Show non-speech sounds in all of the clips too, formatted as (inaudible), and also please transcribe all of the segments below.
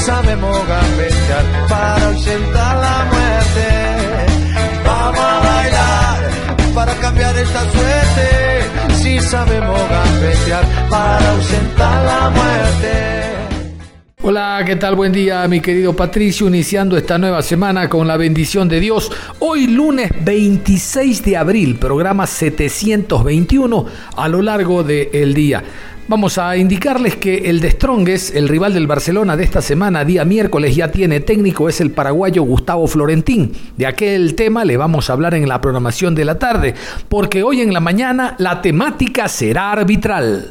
Sabemos gambetear para ausentar la muerte. Vamos a bailar para cambiar esta suerte. Si sabemos gambetear para ausentar la muerte. Hola, ¿qué tal? Buen día, mi querido Patricio, iniciando esta nueva semana con la bendición de Dios. Hoy lunes 26 de abril, programa 721 a lo largo del día. Vamos a indicarles que el de Strongest, el rival del Barcelona de esta semana, día miércoles, ya tiene técnico, es el paraguayo Gustavo Florentín. De aquel tema le vamos a hablar en la programación de la tarde, porque hoy en la mañana la temática será arbitral.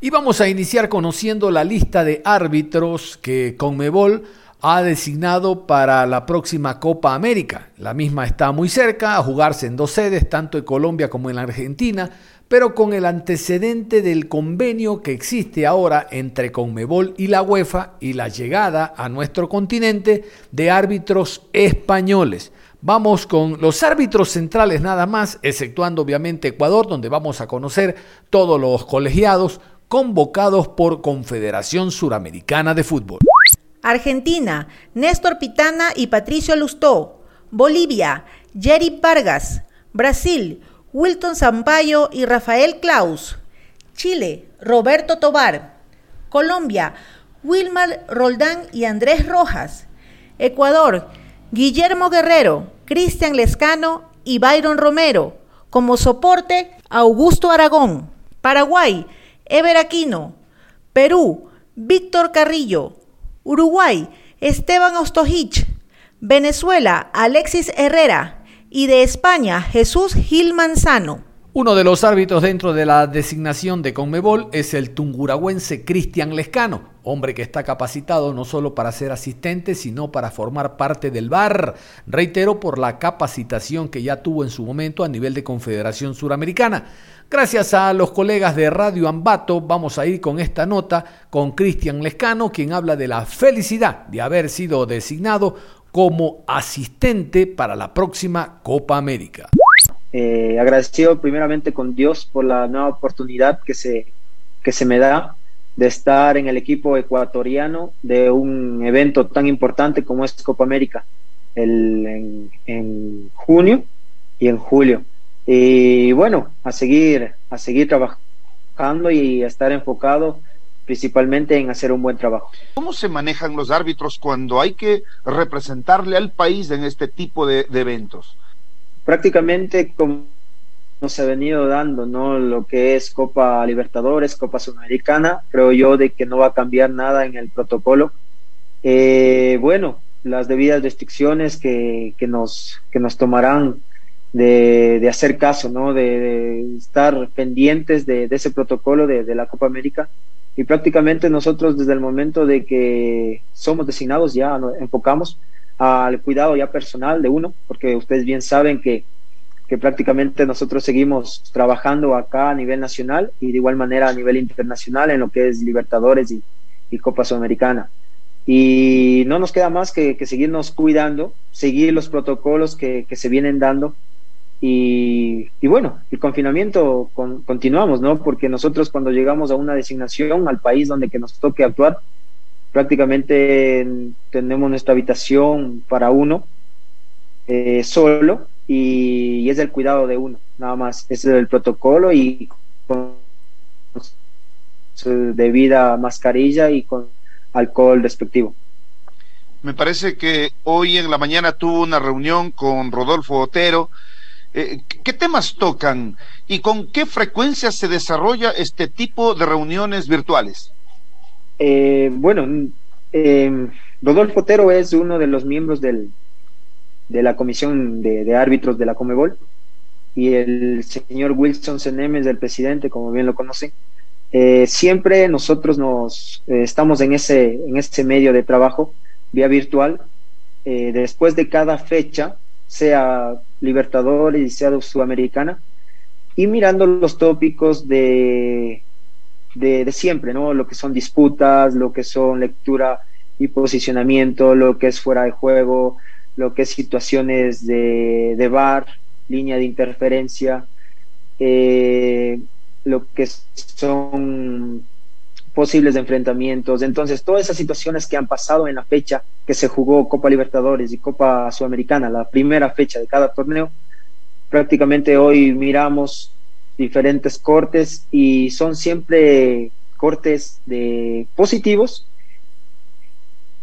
Y vamos a iniciar conociendo la lista de árbitros que Conmebol ha designado para la próxima Copa América. La misma está muy cerca, a jugarse en dos sedes, tanto en Colombia como en la Argentina pero con el antecedente del convenio que existe ahora entre Conmebol y la UEFA y la llegada a nuestro continente de árbitros españoles. Vamos con los árbitros centrales nada más, exceptuando obviamente Ecuador, donde vamos a conocer todos los colegiados convocados por Confederación Suramericana de Fútbol. Argentina, Néstor Pitana y Patricio Lustó. Bolivia, Jerry Vargas. Brasil, Wilton Zampayo y Rafael Klaus. Chile, Roberto Tobar. Colombia, Wilmar Roldán y Andrés Rojas. Ecuador, Guillermo Guerrero, Cristian Lescano y Byron Romero. Como soporte, Augusto Aragón. Paraguay, Ever Aquino. Perú, Víctor Carrillo. Uruguay, Esteban Ostojich. Venezuela, Alexis Herrera y de España Jesús Gil Manzano. Uno de los árbitros dentro de la designación de Conmebol es el tunguragüense Cristian Lescano, hombre que está capacitado no solo para ser asistente, sino para formar parte del VAR. Reitero por la capacitación que ya tuvo en su momento a nivel de Confederación Suramericana. Gracias a los colegas de Radio Ambato, vamos a ir con esta nota con Cristian Lescano, quien habla de la felicidad de haber sido designado como asistente para la próxima Copa América. Eh, agradecido primeramente con Dios por la nueva oportunidad que se, que se me da de estar en el equipo ecuatoriano de un evento tan importante como es Copa América el, en, junio y en julio. Y bueno, a seguir, a seguir trabajando y a estar enfocado principalmente en hacer un buen trabajo. ¿Cómo se manejan los árbitros cuando hay que representarle al país en este tipo de, eventos? Prácticamente como se ha venido dando, ¿no? Lo que es Copa Libertadores, Copa Sudamericana, creo yo de que no va a cambiar nada en el protocolo. Eh, bueno, las debidas restricciones que, que, nos, que nos tomarán de, de hacer caso, ¿no? De, estar pendientes de, de ese protocolo de, de, la Copa América y prácticamente nosotros desde el momento de que somos designados ya nos enfocamos al cuidado ya personal de uno, porque ustedes bien saben que, que prácticamente nosotros seguimos trabajando acá a nivel nacional y de igual manera a nivel internacional en lo que es Libertadores y, y Copa Sudamericana. Y no nos queda más que, que seguirnos cuidando, seguir los protocolos que, que se vienen dando y, bueno, el confinamiento continuamos, ¿no? Porque nosotros cuando llegamos a una designación al país donde que nos toque actuar, prácticamente tenemos nuestra habitación para uno eh, solo y, es el cuidado de uno, nada más. es el protocolo y con su debida mascarilla y con alcohol respectivo. Me parece que hoy en la mañana tuvo una reunión con Rodolfo Otero eh, ¿Qué temas tocan y con qué frecuencia se desarrolla este tipo de reuniones virtuales? Eh, bueno, em, Rodolfo Otero es uno de los miembros del, de la comisión de, árbitros de la Comebol y el señor Wilson Senemes, del presidente, como bien lo conocen. Eh, siempre nosotros nos eh, estamos en ese, en ese medio de trabajo vía virtual. Eh, después de cada fecha, sea Libertadores y sea Sudamericana, y mirando los tópicos de, de, siempre, ¿no? Lo que son disputas, lo que son lectura y posicionamiento, lo que es fuera de juego, lo que es situaciones de, de bar, línea de interferencia, eh, lo que son posibles enfrentamientos. Entonces, todas esas situaciones que han pasado en la fecha que se jugó Copa Libertadores y Copa Sudamericana, la primera fecha de cada torneo, prácticamente hoy miramos diferentes cortes y son siempre cortes de positivos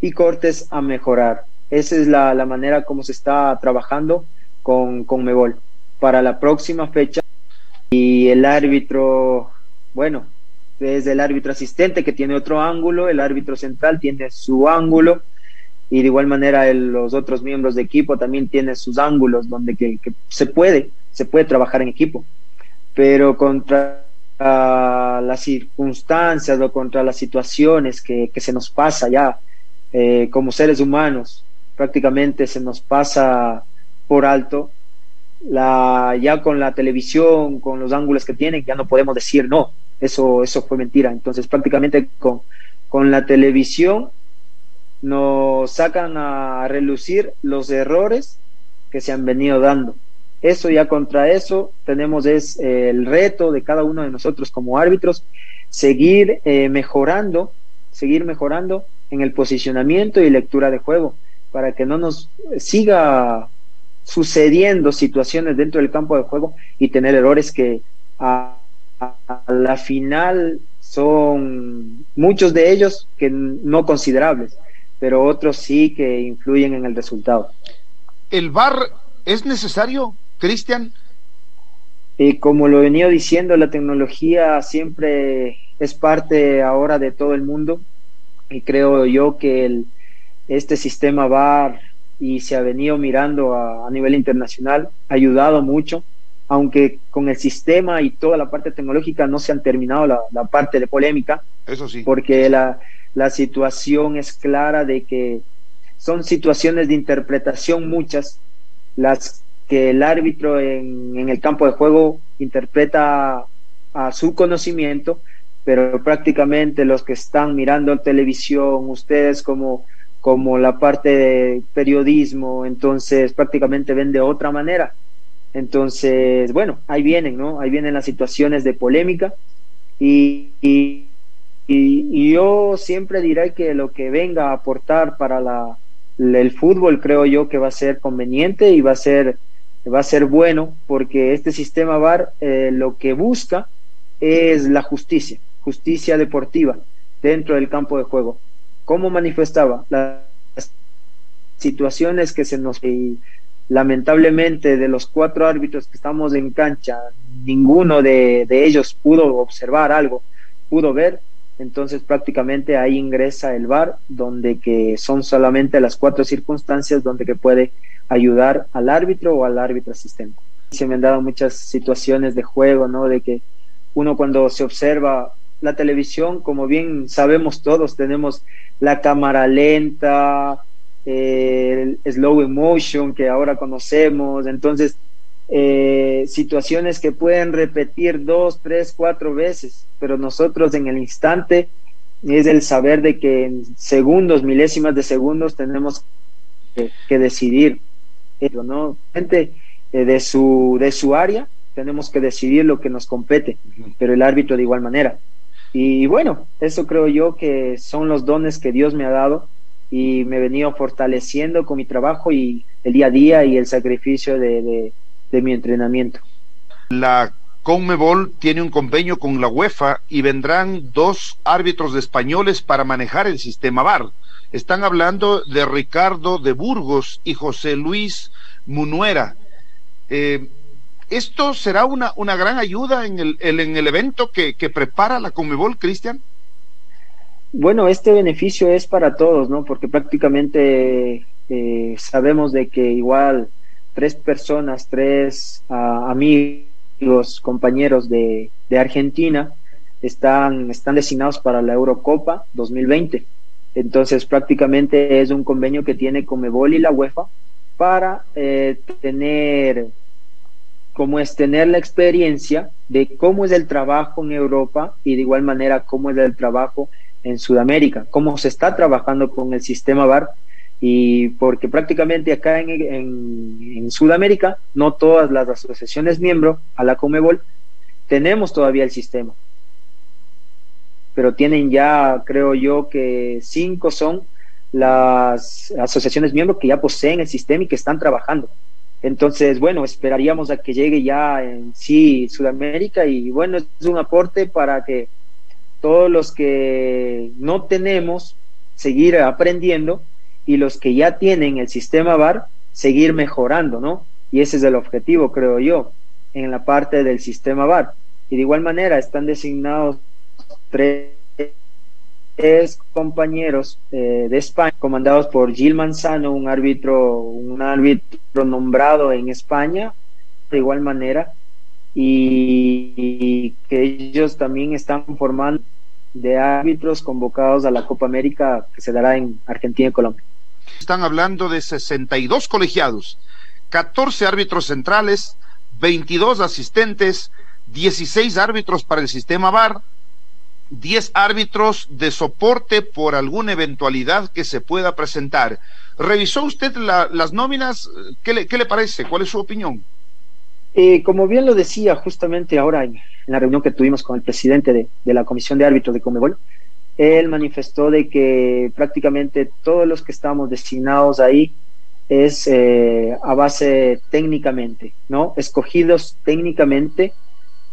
y cortes a mejorar. Esa es la, manera como se está trabajando con, con. Para la próxima fecha y el árbitro, bueno, es el árbitro asistente que tiene otro ángulo, el árbitro central tiene su ángulo y de igual manera los otros miembros de equipo también tienen sus ángulos donde que, se puede, se puede trabajar en equipo, pero contra las circunstancias o contra las situaciones que, se nos pasa ya eh, como seres humanos, prácticamente se nos pasa por alto. Ya con la televisión, con los ángulos que tienen, ya no podemos decir no, eso, eso fue mentira. Entonces prácticamente con, con la televisión nos sacan a relucir los errores que se han venido dando. Eso ya contra eso tenemos es eh, el reto de cada uno de nosotros como árbitros, seguir eh, mejorando, seguir mejorando en el posicionamiento y lectura de juego, para que no nos siga sucediendo situaciones dentro del campo de juego y tener errores que la final son muchos de ellos que no considerables pero otros sí que influyen en el resultado. ¿El VAR es necesario, Cristian? Y como lo venía diciendo, la tecnología siempre es parte ahora de todo el mundo y creo yo que el, este sistema VAR y se ha venido mirando a, nivel internacional ha ayudado mucho, aunque con el sistema y toda la parte tecnológica no se han terminado la, la parte de polémica. Eso sí. Porque la, la situación es clara de que son situaciones de interpretación muchas las que el árbitro en, el campo de juego interpreta a su conocimiento, pero prácticamente los que están mirando televisión, ustedes como, como la parte de periodismo, entonces prácticamente ven de otra manera. Entonces, bueno, ahí vienen, ¿no? Ahí vienen las situaciones de polémica y y, yo siempre diré que lo que venga a aportar para la, el fútbol creo yo que va a ser conveniente y va a ser, va a ser bueno porque este sistema VAR eh, lo que busca es la justicia, justicia deportiva dentro del campo de juego. ¿Cómo manifestaba? Las situaciones que se nos... lamentablemente de los cuatro árbitros que estamos en cancha, ninguno de, ellos pudo observar algo, pudo ver entonces prácticamente ahí ingresa el VAR, donde que son solamente las cuatro circunstancias donde que puede ayudar al árbitro o al árbitro asistente. Se me han dado muchas situaciones de juego, ¿no? De que uno cuando se observa la televisión, como bien sabemos todos, tenemos la cámara lenta, slow emotion que ahora conocemos, entonces eh, situaciones que pueden repetir dos, tres, cuatro veces, pero nosotros en el instante es el saber de que en segundos, milésimas de segundos tenemos que, decidir, ¿no? Gente eh, de su, de su área tenemos que decidir lo que nos compete, pero el árbitro de igual manera. Y bueno, eso creo yo que son los dones que Dios me ha dado y me venido fortaleciendo con mi trabajo y el día a día y el sacrificio de, de mi entrenamiento. La Conmebol tiene un convenio con la UEFA y vendrán dos árbitros españoles para manejar el sistema VAR. Están hablando de Ricardo de Burgos y José Luis Munuera. Eh, ¿Esto será una, una gran ayuda en el, en el evento que, que prepara la Conmebol, Cristian? Bueno, este beneficio es para todos, ¿no? Porque prácticamente eh, sabemos de que igual tres personas, tres uh, amigos, compañeros de, Argentina están, están designados para la Eurocopa 2020. Entonces prácticamente es un convenio que tiene Comebol y la UEFA para eh, tener como es tener la experiencia de cómo es el trabajo en Europa y de igual manera cómo es el trabajo en Sudamérica, cómo se está trabajando con el sistema VAR y porque prácticamente acá en, en, Sudamérica no todas las asociaciones miembros a la Comebol tenemos todavía el sistema, pero tienen ya, creo yo, que cinco son las asociaciones miembros que ya poseen el sistema y que están trabajando. Entonces, bueno, esperaríamos a que llegue ya en sí Sudamérica y bueno, es un aporte para que todos los que no tenemos seguir aprendiendo y los que ya tienen el sistema VAR seguir mejorando, ¿no? Y ese es el objetivo, creo yo, en la parte del sistema VAR. Y de igual manera están designados tres compañeros eh, de España, comandados por Gil Manzano, un árbitro, un árbitro nombrado en España, de igual manera, y, que ellos también están formando de árbitros convocados a la Copa América que se dará en Argentina y Colombia. Están hablando de 62 colegiados, 14 árbitros centrales, 22 asistentes, 16 árbitros para el sistema VAR, 10 árbitros de soporte por alguna eventualidad que se pueda presentar. ¿Revisó usted las nóminas? ¿Qué le, ¿Qué le, parece? ¿Cuál es su opinión? Eh, como bien lo decía justamente ahora en, la reunión que tuvimos con el presidente de, de, la Comisión de Árbitros de Comebol, él manifestó de que prácticamente todos los que estamos designados ahí es eh, a base técnicamente, ¿no? Escogidos técnicamente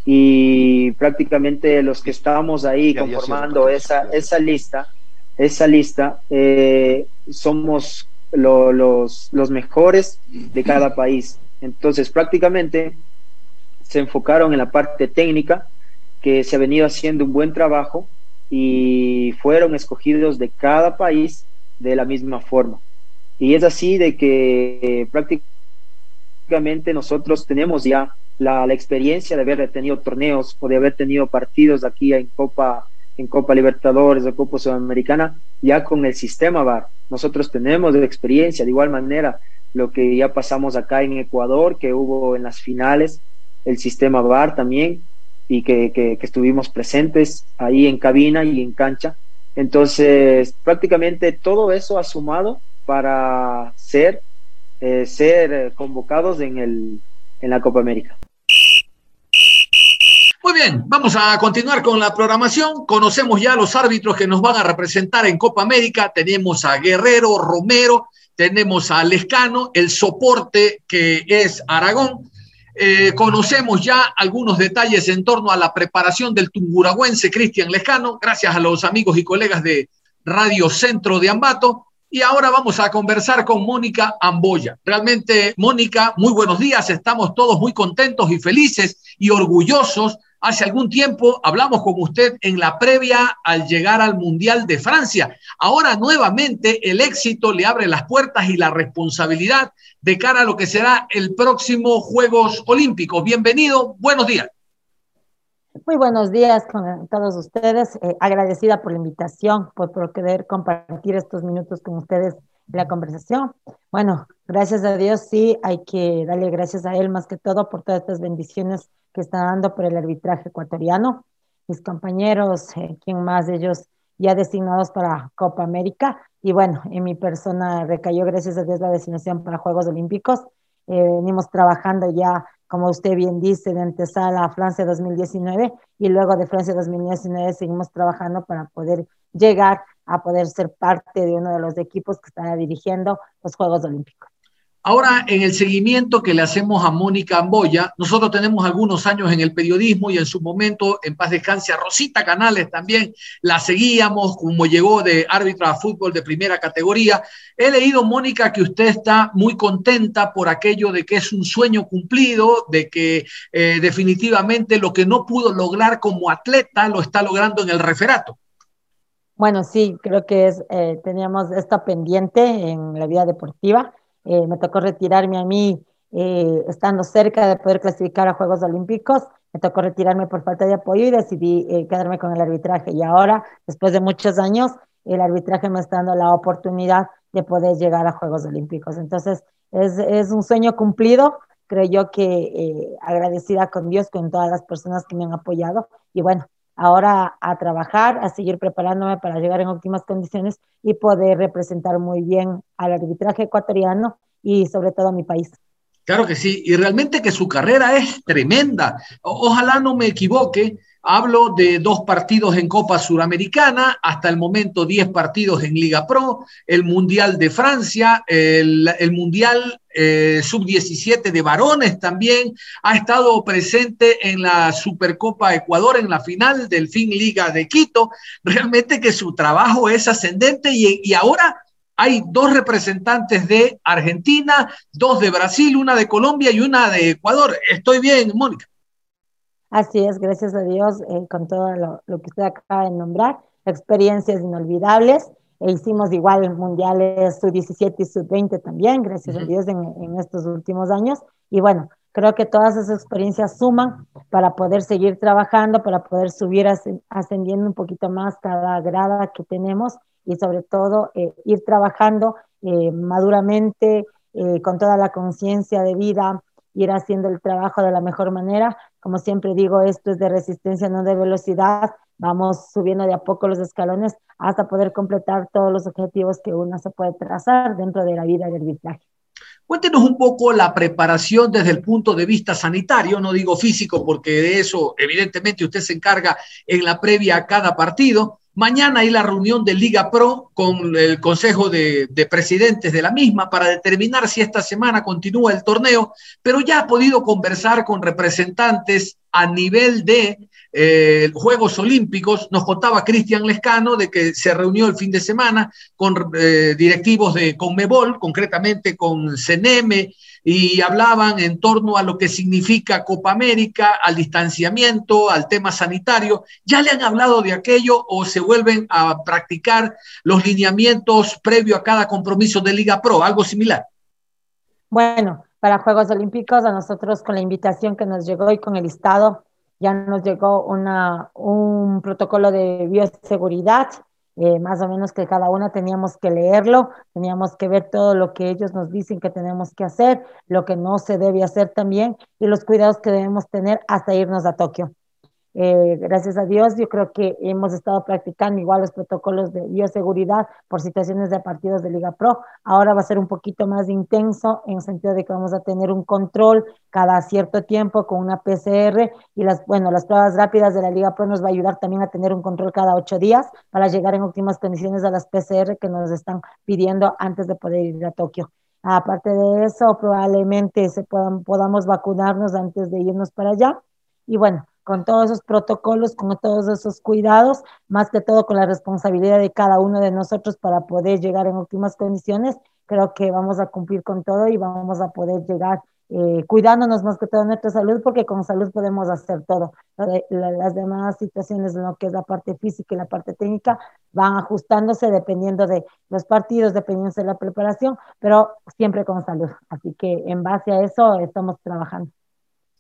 y prácticamente los que estábamos ahí conformando esa, esa lista, esa lista, eh, somos los, los mejores de cada país. Entonces, prácticamente se enfocaron en la parte técnica, que se ha venido haciendo un buen trabajo y fueron escogidos de cada país de la misma forma. Y es así de que eh, prácticamente nosotros tenemos ya la, experiencia de haber tenido torneos o de haber tenido partidos aquí en Copa, en Copa Libertadores o Copa Sudamericana, ya con el sistema VAR. Nosotros tenemos de experiencia, de igual manera, lo que ya pasamos acá en Ecuador, que hubo en las finales, el sistema VAR también, y que, que, estuvimos presentes ahí en cabina y en cancha. Entonces, prácticamente todo eso ha sumado para ser, eh, ser convocados en, el, en la Copa América. Muy bien, vamos a continuar con la programación. Conocemos ya los árbitros que nos van a representar en Copa América. Tenemos a Guerrero, Romero, tenemos a Lescano, el soporte que es Aragón. Eh, conocemos ya algunos detalles en torno a la preparación del tunguragüense Cristian Lescano, gracias a los amigos y colegas de Radio Centro de Ambato. Y ahora vamos a conversar con Mónica Amboya. Realmente, Mónica, muy buenos días. Estamos todos muy contentos y felices y orgullosos Hace algún tiempo hablamos con usted en la previa al llegar al Mundial de Francia. Ahora nuevamente el éxito le abre las puertas y la responsabilidad de cara a lo que será el próximo Juegos Olímpicos. Bienvenido, buenos días. Muy buenos días con todos ustedes. Eh, agradecida por la invitación, por, por querer compartir estos minutos con ustedes la conversación. Bueno, gracias a Dios, sí, hay que darle gracias a Él más que todo por todas estas bendiciones que está dando por el arbitraje ecuatoriano. Mis compañeros, eh, quien más de ellos ya designados para Copa América. Y bueno, en mi persona recayó, gracias a Dios, la designación para Juegos Olímpicos. Eh, venimos trabajando ya, como usted bien dice, de antesala a Francia 2019 y luego de Francia 2019 seguimos trabajando para poder llegar a poder ser parte de uno de los equipos que están dirigiendo los Juegos Olímpicos. Ahora, en el seguimiento que le hacemos a Mónica Amboya, nosotros tenemos algunos años en el periodismo y en su momento, en paz descanse, a Rosita Canales también la seguíamos, como llegó de árbitra a fútbol de primera categoría. He leído, Mónica, que usted está muy contenta por aquello de que es un sueño cumplido, de que eh, definitivamente lo que no pudo lograr como atleta lo está logrando en el referato. Bueno, sí, creo que es, eh, teníamos esta pendiente en la vida deportiva. Eh, me tocó retirarme a mí eh, estando cerca de poder clasificar a Juegos Olímpicos. Me tocó retirarme por falta de apoyo y decidí quedarme con el arbitraje. Y ahora, después de muchos años, el arbitraje me está dando la oportunidad de poder llegar a Juegos Olímpicos. Entonces, es, es un sueño cumplido. Creo yo que agradecida con Dios, con todas las personas que me han apoyado. Y bueno, ahora a trabajar, a seguir preparándome para llegar en óptimas condiciones y poder representar muy bien al arbitraje ecuatoriano y sobre todo a mi país. Claro que sí, y realmente que su carrera es tremenda. ojalá no me equivoque, Hablo de dos partidos en Copa Suramericana, hasta el momento 10 partidos en Liga Pro, el Mundial de Francia, el, Mundial eh, Sub-17 de varones también, ha estado presente en la Supercopa Ecuador en la final del Fin Liga de Quito. Realmente que su trabajo es ascendente y, ahora hay dos representantes de Argentina, dos de Brasil, una de Colombia y una de Ecuador. Estoy bien, Mónica. Así es, gracias a Dios, eh, con todo lo, que usted acaba de nombrar, experiencias inolvidables. E hicimos igual mundiales sub-17 y sub-20 también, gracias a Dios, en, estos últimos años. Y bueno, creo que todas esas experiencias suman para poder seguir trabajando, para poder subir ascendiendo un poquito más cada grada que tenemos y sobre todo eh, ir trabajando eh, maduramente, con toda la conciencia de vida, ir haciendo el trabajo de la mejor manera. Como siempre digo, esto es de resistencia, no de velocidad. Vamos subiendo de a poco los escalones hasta poder completar todos los objetivos que uno se puede trazar dentro de la vida del arbitraje. Cuéntenos un poco la preparación desde el punto de vista sanitario, no digo físico, porque de eso evidentemente usted se encarga en la previa a cada partido, Mañana hay la reunión de Liga Pro con el Consejo de, Presidentes de la misma para determinar si esta semana continúa el torneo, pero ya ha podido conversar con representantes a nivel de eh, Juegos Olímpicos. Nos contaba Cristian Lescano de que se reunió el fin de semana con eh, directivos de Conmebol, concretamente con CNM, y hablaban en torno a lo que significa Copa América, al distanciamiento, al tema sanitario. ¿Ya le han hablado de aquello o se vuelven a practicar los lineamientos previo a cada compromiso de Liga Pro, algo similar? Bueno, para Juegos Olímpicos, a nosotros con la invitación que nos llegó y con el Estado, ya nos llegó una, un protocolo de bioseguridad eh, más o menos que cada una teníamos que leerlo, teníamos que ver todo lo que ellos nos dicen que tenemos que hacer, lo que no se debe hacer también y los cuidados que debemos tener hasta irnos a Tokio. Eh, gracias a Dios, yo creo que hemos estado practicando igual los protocolos de bioseguridad por situaciones de partidos de Liga Pro. Ahora va a ser un poquito más intenso en el sentido de que vamos a tener un control cada cierto tiempo con una PCR y las, bueno, las pruebas rápidas de la Liga Pro nos va a ayudar también a tener un control cada ocho días para llegar en óptimas condiciones a las PCR que nos están pidiendo antes de poder ir a Tokio. Aparte de eso, probablemente se puedan, podamos vacunarnos antes de irnos para allá. Y bueno, con todos esos protocolos, con todos esos cuidados, más que todo con la responsabilidad de cada uno de nosotros para poder llegar en óptimas condiciones, creo que vamos a cumplir con todo y vamos a poder llegar eh, cuidándonos más que todo nuestra salud, porque con salud podemos hacer todo. las demás situaciones, lo que es la parte física y la parte técnica, van ajustándose dependiendo de los partidos, dependiendo de la preparación, pero siempre con salud. Así que en base a eso estamos trabajando.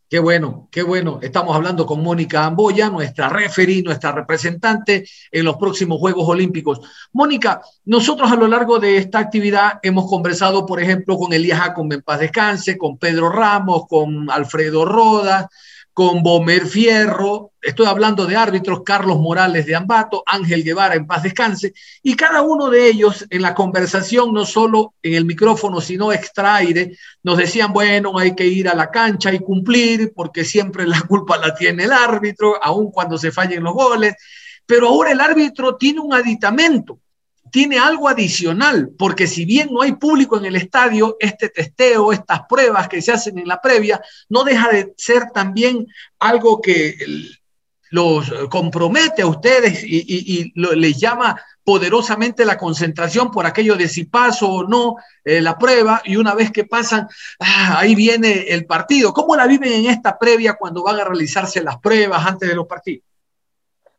Qué bueno, qué bueno. Estamos hablando con Mónica Amboya, nuestra referee, nuestra representante en los próximos Juegos Olímpicos. Mónica, nosotros a lo largo de esta actividad hemos conversado, por ejemplo, con Elías Jacome en paz descanse, con Pedro Ramos, con Alfredo Roda, con Bomer Fierro, estoy hablando de árbitros, Carlos Morales de Ambato, Ángel Guevara en paz descanse, y cada uno de ellos en la conversación, no solo en el micrófono, sino extra aire, nos decían, bueno, hay que ir a la cancha y cumplir, porque siempre la culpa la tiene el árbitro, aun cuando se fallen los goles, pero ahora el árbitro tiene un aditamento, tiene algo adicional, porque si bien no hay público en el estadio, este testeo, estas pruebas que se hacen en la previa, no deja de ser también algo que los compromete a ustedes y, les llama poderosamente la concentración por aquello de si paso o no eh, la prueba y una vez que pasan, ah, ahí viene el partido. ¿Cómo la viven en esta previa cuando van a realizarse las pruebas antes de los partidos?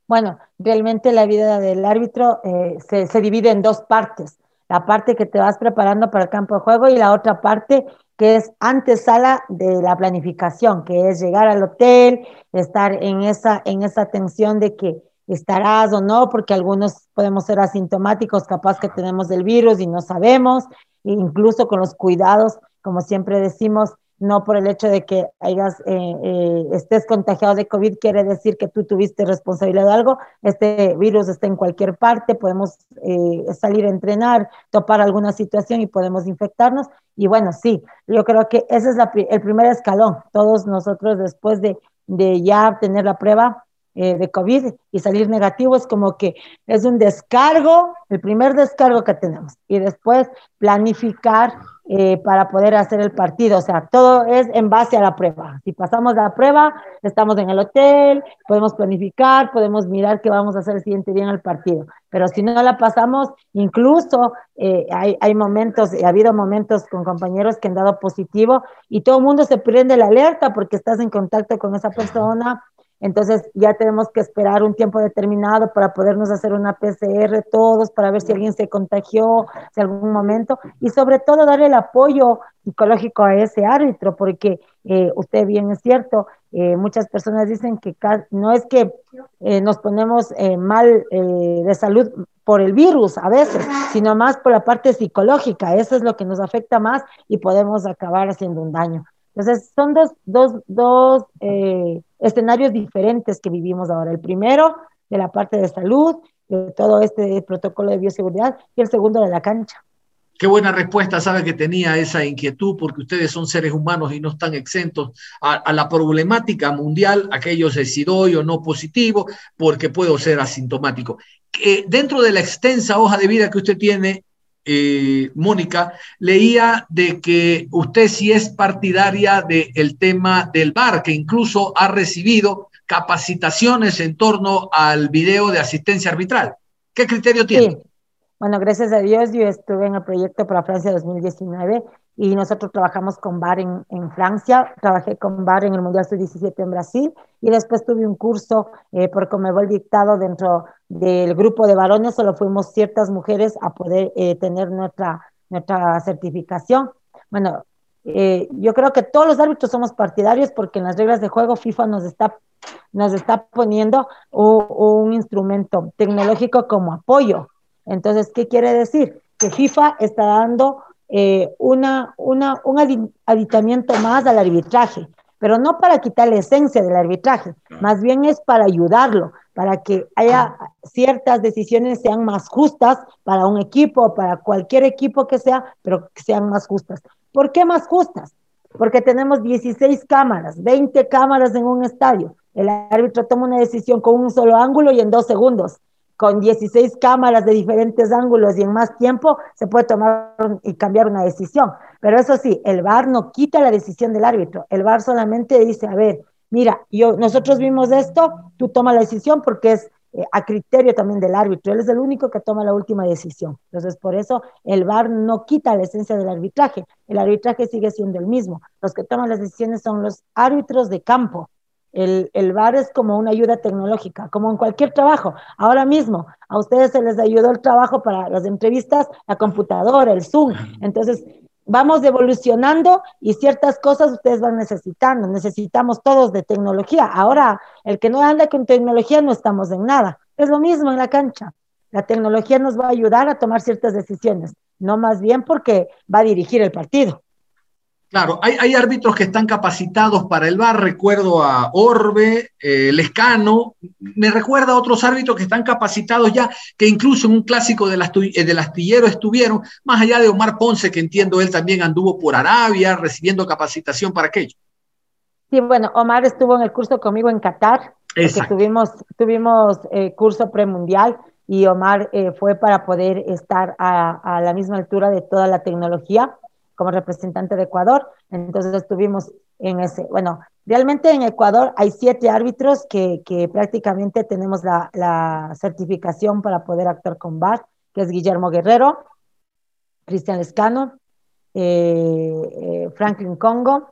Bueno, realmente la vida del árbitro eh, se, se divide en dos partes. La parte que te vas preparando para el campo de juego y la otra parte que es antesala de la planificación, que es llegar al hotel, estar en esa, en esa tensión de que estarás o no, porque algunos podemos ser asintomáticos, capaz que tenemos el virus y no sabemos, e incluso con los cuidados, como siempre decimos, no por el hecho de que hayas, eh, eh, estés contagiado de COVID quiere decir que tú tuviste responsabilidad de algo. Este virus está en cualquier parte, podemos eh, salir a entrenar, topar alguna situación y podemos infectarnos. Y bueno, sí, yo creo que ese es el primer escalón. Todos nosotros después de, de ya tener la prueba, de COVID y salir negativo es como que es un descargo, el primer descargo que tenemos. Y después planificar eh, para poder hacer el partido. O sea, todo es en base a la prueba. Si pasamos la prueba, estamos en el hotel, podemos planificar, podemos mirar qué vamos a hacer el siguiente día en el partido. Pero si no la pasamos, incluso eh, hay, hay momentos, ha habido momentos con compañeros que han dado positivo y todo el mundo se prende la alerta porque estás en contacto con esa persona entonces ya tenemos que esperar un tiempo determinado para podernos hacer una PCR todos, para ver si alguien se contagió, en algún momento, y sobre todo dar el apoyo psicológico a ese árbitro, porque eh, usted bien es cierto, eh, muchas personas dicen que no es que eh, nos ponemos mal de salud por el virus a veces, sino más por la parte psicológica, eso es lo que nos afecta más y podemos acabar haciendo un daño. Entonces, son dos, dos, dos eh, escenarios diferentes que vivimos ahora. El primero, de la parte de salud, de todo este protocolo de bioseguridad, y el segundo, de la cancha. Qué buena respuesta, sabe que tenía esa inquietud porque ustedes son seres humanos y no están exentos a, la problemática mundial, aquellos de si doy o no positivo, porque puedo ser asintomático. Que dentro de la extensa hoja de vida que usted tiene, eh, Mónica, leía de que usted sí es partidaria del tema del VAR, que incluso ha recibido capacitaciones en torno al video de asistencia arbitral. ¿Qué criterio tiene? Bueno, gracias a Dios yo estuve en el proyecto para Francia 2019 y nosotros trabajamos con VAR en, en Francia, trabajé con VAR en el Mundial Sub-17 en Brasil y después tuve un curso eh, por Comebol dictado dentro del grupo de varones, solo fuimos ciertas mujeres a poder eh, tener nuestra, nuestra certificación. Bueno, eh, yo creo que todos los árbitros somos partidarios porque en las reglas de juego FIFA nos está, nos está poniendo un, instrumento tecnológico como apoyo. Entonces, ¿qué quiere decir? Que FIFA está dando eh, una, una, un aditamiento más al arbitraje pero no para quitar la esencia del arbitraje, más bien es para ayudarlo, para que haya ciertas decisiones sean más justas para un equipo, para cualquier equipo que sea, pero que sean más justas. ¿Por qué más justas? Porque tenemos 16 cámaras, 20 cámaras en un estadio. El árbitro toma una decisión con un solo ángulo y en dos segundos con 16 cámaras de diferentes ángulos y en más tiempo se puede tomar y cambiar una decisión. Pero eso sí, el VAR no quita la decisión del árbitro. El VAR solamente dice, a ver, mira, yo, nosotros vimos esto, tú toma la decisión porque es eh, a criterio también del árbitro. Él es el único que toma la última decisión. Entonces, por eso el VAR no quita la esencia del arbitraje. El arbitraje sigue siendo el mismo. Los que toman las decisiones son los árbitros de campo el, el VAR es como una ayuda tecnológica, como en cualquier trabajo. Ahora mismo, a ustedes se les ayudó el trabajo para las entrevistas, la computadora, el Zoom. Entonces, vamos evolucionando y ciertas cosas ustedes van necesitando. Necesitamos todos de tecnología. Ahora, el que no anda con tecnología no estamos en nada. Es lo mismo en la cancha. La tecnología nos va a ayudar a tomar ciertas decisiones, no más bien porque va a dirigir el partido. Claro, hay, árbitros que están capacitados para el bar, recuerdo a Orbe, eh, Lescano, me recuerda a otros árbitros que están capacitados ya, que incluso en un clásico del, eh, del astillero estuvieron, más allá de Omar Ponce, que entiendo él también anduvo por Arabia recibiendo capacitación para aquello. Sí, bueno, Omar estuvo en el curso conmigo en Qatar, que tuvimos, tuvimos eh, curso premundial y Omar eh, fue para poder estar a la misma altura de toda la tecnología como representante de Ecuador. Entonces estuvimos en ese, bueno, realmente en Ecuador hay siete árbitros que, que prácticamente tenemos la, certificación para poder actuar con VAR, que es Guillermo Guerrero, Cristian Lescano, eh, eh, Franklin Congo,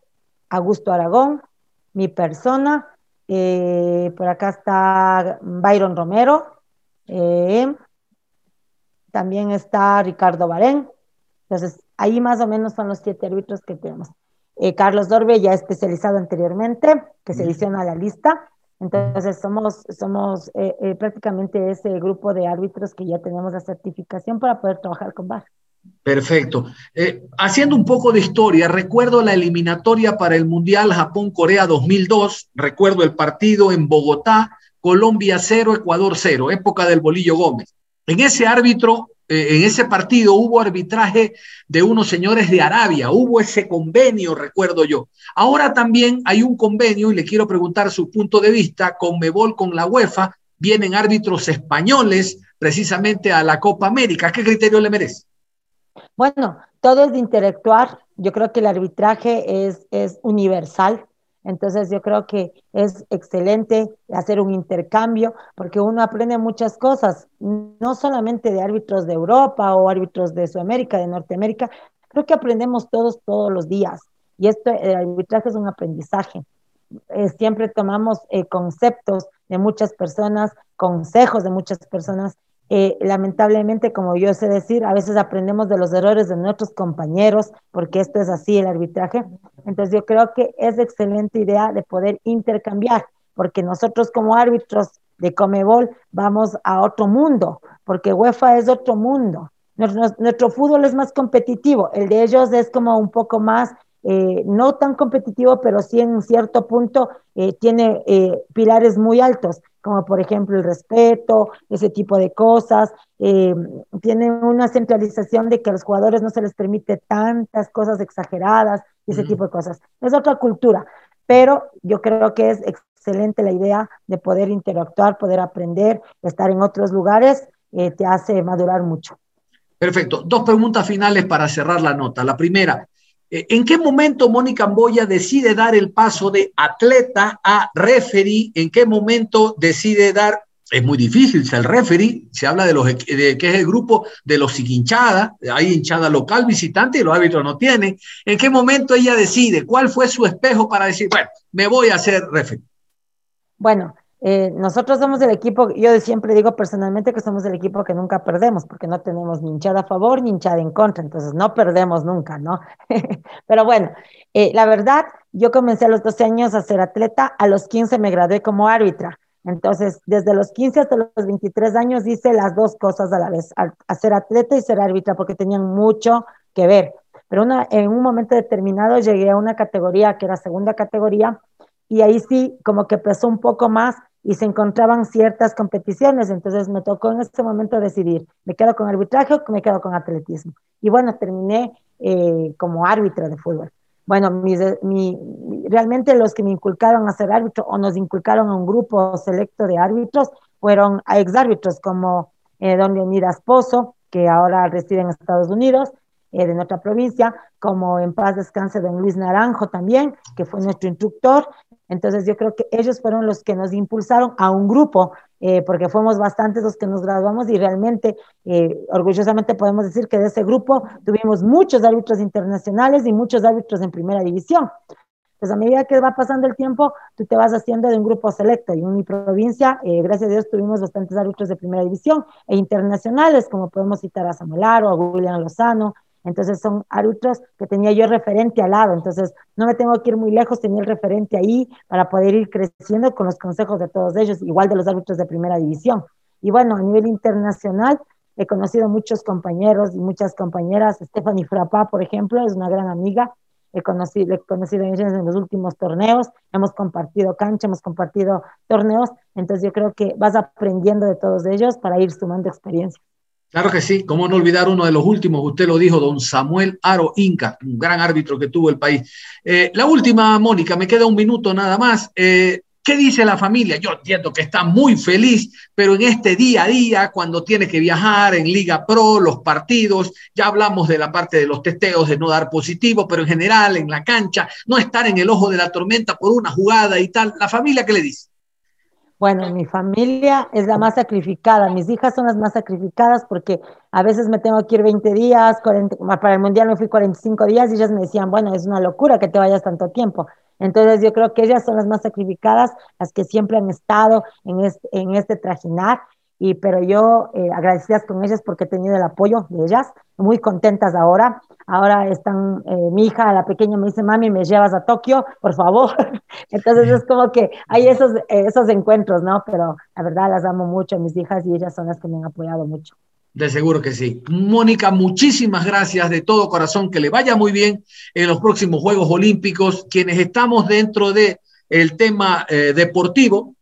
Augusto Aragón, mi persona eh, por acá está Byron Romero, eh, también está Ricardo Barén. Entonces, ahí más o menos son los siete árbitros que tenemos. Eh, Carlos Dorbe ya especializado anteriormente, que se adiciona a la lista. Entonces, somos, somos prácticamente ese grupo de árbitros que ya tenemos la certificación para poder trabajar con VAR. Perfecto. Eh, haciendo un poco de historia, recuerdo la eliminatoria para el Mundial Japón-Corea 2002, recuerdo el partido en Bogotá, Colombia 0, Ecuador 0, época del Bolillo Gómez. En ese árbitro, eh, en ese partido hubo arbitraje de unos señores de Arabia, hubo ese convenio, recuerdo yo. Ahora también hay un convenio y le quiero preguntar su punto de vista con Mebol, con la UEFA, vienen árbitros españoles precisamente a la Copa América. ¿Qué criterio le merece? Bueno, todo es de interactuar. Yo creo que el arbitraje es, es universal. Entonces yo creo que es excelente hacer un intercambio porque uno aprende muchas cosas, no solamente de árbitros de Europa o árbitros de Sudamérica, de Norteamérica, creo que aprendemos todos todos los días y esto, el arbitraje es un aprendizaje. Eh, siempre tomamos eh, conceptos de muchas personas, consejos de muchas personas eh, lamentablemente, como yo sé decir, a veces aprendemos de los errores de nuestros compañeros, porque esto es así el arbitraje. Entonces yo creo que es excelente idea de poder intercambiar, porque nosotros como árbitros de Comebol vamos a otro mundo, porque UEFA es otro mundo. Nuestro, fútbol es más competitivo, el de ellos es como un poco más, eh, no tan competitivo, pero sí en cierto punto eh, tiene pilares muy altos como por ejemplo el respeto, ese tipo de cosas. Eh, tienen una centralización de que a los jugadores no se les permite tantas cosas exageradas y ese tipo de cosas. Es otra cultura, pero yo creo que es excelente la idea de poder interactuar, poder aprender, estar en otros lugares, eh, te hace madurar mucho. Perfecto. Dos preguntas finales para cerrar la nota. La primera, ¿En qué momento Mónica Amboya decide dar el paso de atleta a referee? ¿En qué momento decide dar es muy difícil ser referee, se habla de, los, de que es el grupo de los sin hay hinchada local visitante y los árbitros no tienen. ¿En qué momento ella decide? ¿Cuál fue su espejo para decir, bueno, me voy a hacer referee? Bueno, eh, nosotros somos el equipo, yo siempre digo personalmente que somos el equipo que nunca perdemos, porque no tenemos ni hinchada a favor ni hinchada en contra, entonces no perdemos nunca, ¿no? (laughs) Pero bueno, eh, la verdad, yo comencé a los 12 años a ser atleta, a los 15 me gradué como árbitra, entonces desde los 15 hasta los 23 años hice las dos cosas a la vez, a, ser atleta y ser árbitra, porque tenían mucho que ver. Pero una, en un momento determinado llegué a una categoría que era segunda categoría, y ahí sí como que pesó un poco más y se encontraban ciertas competiciones, entonces me tocó en ese momento decidir, ¿me quedo con arbitraje o me quedo con atletismo? Y bueno, terminé eh, como árbitro de fútbol. Bueno, mi, realmente los que me inculcaron a ser árbitro o nos inculcaron a un grupo selecto de árbitros fueron exárbitros como eh, don Leonidas Pozo, que ahora reside en Estados Unidos, eh, de nuestra provincia, como en paz descanse don Luis Naranjo también, que fue nuestro instructor, entonces yo creo que ellos fueron los que nos impulsaron a un grupo, eh, porque fuimos bastantes los que nos graduamos y realmente eh, orgullosamente podemos decir que de ese grupo tuvimos muchos árbitros internacionales y muchos árbitros en primera división. Pues a medida que va pasando el tiempo, tú te vas haciendo de un grupo selecto. Y en mi provincia, eh, gracias a Dios, tuvimos bastantes árbitros de primera división e internacionales, como podemos citar a Samuel Aro, a William Lozano, entonces son árbitros que tenía yo referente al lado, entonces no me tengo que ir muy lejos, tenía el referente ahí para poder ir creciendo con los consejos de todos ellos, igual de los árbitros de primera división. Y bueno, a nivel internacional he conocido muchos compañeros y muchas compañeras, Stephanie Frappa, por ejemplo, es una gran amiga, he conocido, he conocido en los últimos torneos, hemos compartido cancha, hemos compartido torneos, entonces yo creo que vas aprendiendo de todos ellos para ir sumando experiencia. Claro que sí, cómo no olvidar uno de los últimos, usted lo dijo, don Samuel Aro Inca, un gran árbitro que tuvo el país. Eh, la última, Mónica, me queda un minuto nada más. Eh, ¿Qué dice la familia? Yo entiendo que está muy feliz, pero en este día a día, cuando tiene que viajar en Liga Pro, los partidos, ya hablamos de la parte de los testeos, de no dar positivo, pero en general, en la cancha, no estar en el ojo de la tormenta por una jugada y tal. ¿La familia qué le dice? Bueno, mi familia es la más sacrificada, mis hijas son las más sacrificadas porque a veces me tengo que ir 20 días, para el mundial me fui 45 días y ellas me decían, bueno, es una locura que te vayas tanto tiempo. Entonces yo creo que ellas son las más sacrificadas, las que siempre han estado en este, en este trajinar, y, pero yo eh, agradecidas con ellas porque he tenido el apoyo de ellas, muy contentas ahora. Ahora están, eh, mi hija, la pequeña, me dice, mami, me llevas a Tokio, por favor. (laughs) Entonces es como que hay esos, esos encuentros, ¿no? Pero la verdad las amo mucho, mis hijas, y ellas son las que me han apoyado mucho. De seguro que sí. Mónica, muchísimas gracias de todo corazón. Que le vaya muy bien en los próximos Juegos Olímpicos. Quienes estamos dentro de el tema eh, deportivo,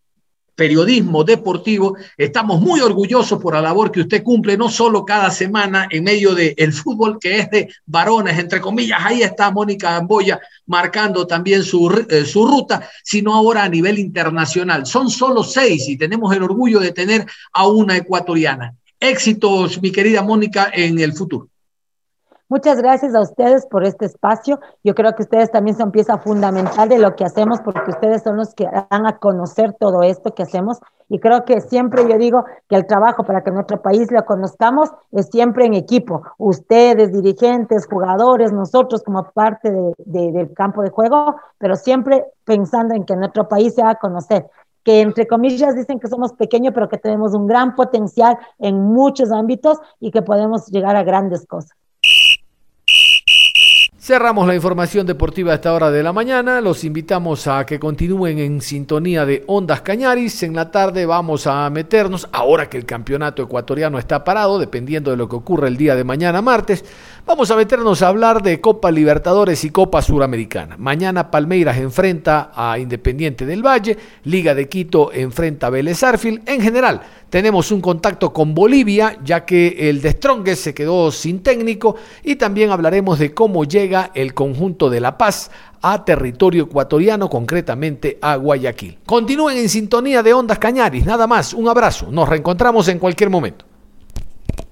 periodismo deportivo, estamos muy orgullosos por la labor que usted cumple, no solo cada semana en medio del el fútbol que es de varones, entre comillas, ahí está Mónica Amboya marcando también su, eh, su ruta, sino ahora a nivel internacional. Son solo seis y tenemos el orgullo de tener a una ecuatoriana. Éxitos, mi querida Mónica, en el futuro. Muchas gracias a ustedes por este espacio. Yo creo que ustedes también son pieza fundamental de lo que hacemos porque ustedes son los que dan a conocer todo esto que hacemos. Y creo que siempre yo digo que el trabajo para que nuestro país lo conozcamos es siempre en equipo. Ustedes, dirigentes, jugadores, nosotros como parte del campo de juego, pero siempre pensando en que nuestro país se va a conocer que entre comillas dicen que somos pequeños, pero que tenemos un gran potencial en muchos ámbitos y que podemos llegar a grandes cosas. Cerramos la información deportiva a esta hora de la mañana. Los invitamos a que continúen en sintonía de Ondas Cañaris. En la tarde vamos a meternos, ahora que el campeonato ecuatoriano está parado, dependiendo de lo que ocurra el día de mañana martes, vamos a meternos a hablar de Copa Libertadores y Copa Suramericana. Mañana Palmeiras enfrenta a Independiente del Valle, Liga de Quito enfrenta a Vélez Arfil. En general, tenemos un contacto con Bolivia, ya que el de Strongest se quedó sin técnico, y también hablaremos de cómo llega el conjunto de La Paz a territorio ecuatoriano, concretamente a Guayaquil. Continúen en sintonía de Ondas Cañaris, nada más, un abrazo, nos reencontramos en cualquier momento.